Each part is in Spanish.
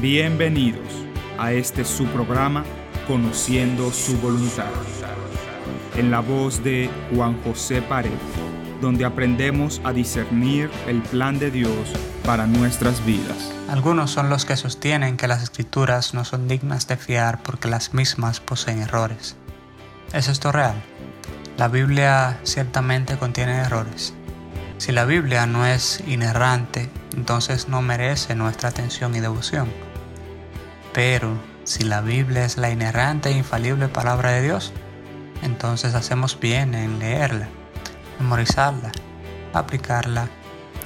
Bienvenidos a este su programa Conociendo su voluntad. En la voz de Juan José Pared, donde aprendemos a discernir el plan de Dios para nuestras vidas. Algunos son los que sostienen que las escrituras no son dignas de fiar porque las mismas poseen errores. ¿Es esto real? La Biblia ciertamente contiene errores. Si la Biblia no es inerrante, entonces no merece nuestra atención y devoción. Pero si la Biblia es la inerrante e infalible palabra de Dios, entonces hacemos bien en leerla, memorizarla, aplicarla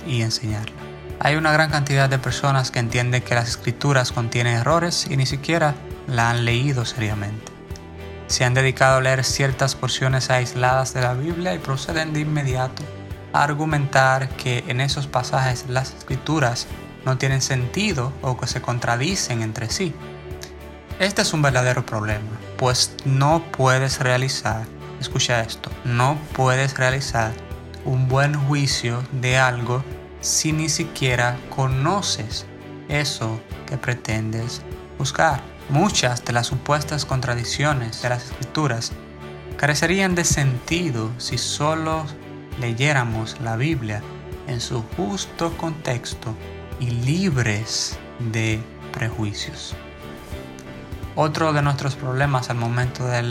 y enseñarla. Hay una gran cantidad de personas que entienden que las escrituras contienen errores y ni siquiera la han leído seriamente. Se han dedicado a leer ciertas porciones aisladas de la Biblia y proceden de inmediato a argumentar que en esos pasajes las escrituras no tienen sentido o que se contradicen entre sí. Este es un verdadero problema, pues no puedes realizar, escucha esto, no puedes realizar un buen juicio de algo si ni siquiera conoces eso que pretendes buscar. Muchas de las supuestas contradicciones de las escrituras carecerían de sentido si solo leyéramos la Biblia en su justo contexto y libres de prejuicios. Otro de nuestros problemas al momento de,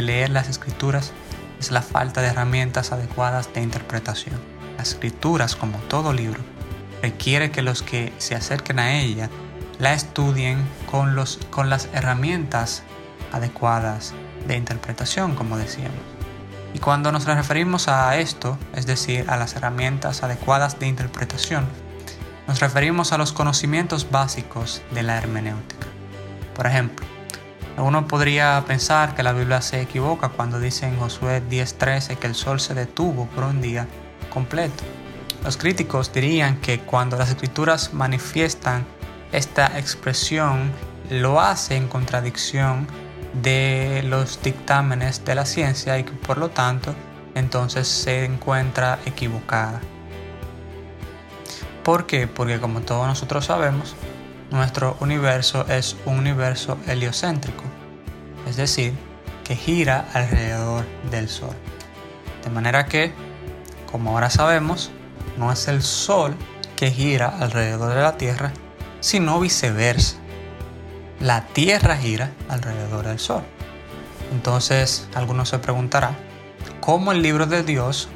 leer las escrituras es la falta de herramientas adecuadas de interpretación. Las escrituras, como todo libro, requiere que los que se acerquen a ella la estudien con, los, con las herramientas adecuadas de interpretación, como decíamos. Y cuando nos referimos a esto, es decir, a las herramientas adecuadas de interpretación, nos referimos a los conocimientos básicos de la hermenéutica. Por ejemplo, uno podría pensar que la Biblia se equivoca cuando dice en Josué 10:13 que el sol se detuvo por un día completo. Los críticos dirían que cuando las escrituras manifiestan esta expresión, lo hace en contradicción de los dictámenes de la ciencia y que por lo tanto entonces se encuentra equivocada. ¿Por qué? Porque como todos nosotros sabemos, nuestro universo es un universo heliocéntrico, es decir, que gira alrededor del Sol. De manera que, como ahora sabemos, no es el Sol que gira alrededor de la Tierra, sino viceversa. La Tierra gira alrededor del Sol. Entonces, algunos se preguntarán, ¿cómo el libro de Dios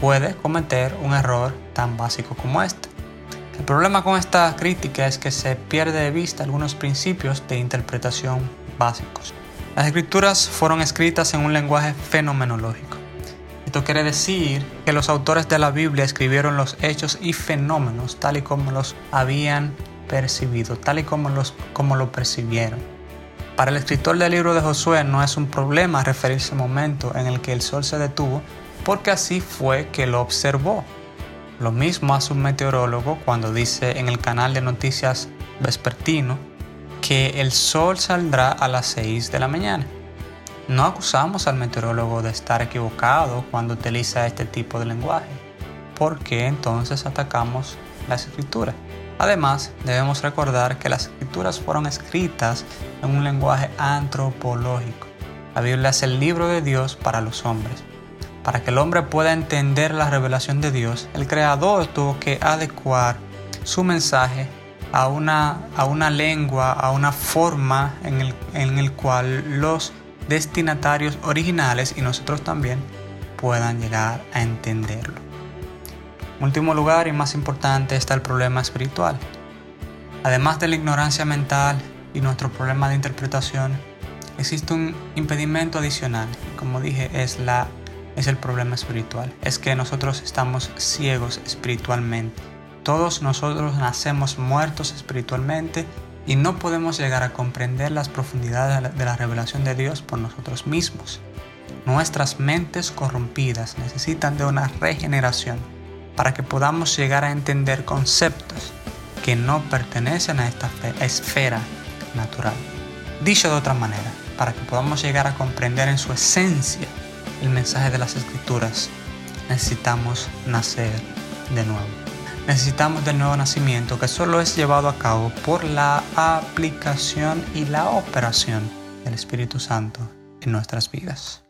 puede cometer un error tan básico como este. El problema con esta crítica es que se pierde de vista algunos principios de interpretación básicos. Las escrituras fueron escritas en un lenguaje fenomenológico. Esto quiere decir que los autores de la Biblia escribieron los hechos y fenómenos tal y como los habían percibido, tal y como, los, como lo percibieron. Para el escritor del libro de Josué no es un problema referirse al momento en el que el sol se detuvo porque así fue que lo observó. Lo mismo hace un meteorólogo cuando dice en el canal de noticias vespertino que el sol saldrá a las 6 de la mañana. No acusamos al meteorólogo de estar equivocado cuando utiliza este tipo de lenguaje, porque entonces atacamos las escrituras. Además, debemos recordar que las escrituras fueron escritas en un lenguaje antropológico. La Biblia es el libro de Dios para los hombres. Para que el hombre pueda entender la revelación de Dios, el Creador tuvo que adecuar su mensaje a una, a una lengua, a una forma en el, en el cual los destinatarios originales y nosotros también puedan llegar a entenderlo. En último lugar y más importante está el problema espiritual. Además de la ignorancia mental y nuestro problema de interpretación, existe un impedimento adicional. Como dije, es la es el problema espiritual. Es que nosotros estamos ciegos espiritualmente. todos nosotros nacemos muertos espiritualmente y no podemos llegar a comprender las profundidades de la revelación de Dios por nosotros mismos. Nuestras mentes corrompidas necesitan de una regeneración para que podamos llegar a entender conceptos que no pertenecen a esta esfera natural. Dicho de otra manera, para que podamos llegar a comprender en su esencia el mensaje de las escrituras, necesitamos nacer de nuevo. Necesitamos del nuevo nacimiento que solo es llevado a cabo por la aplicación y la operación del Espíritu Santo en nuestras vidas.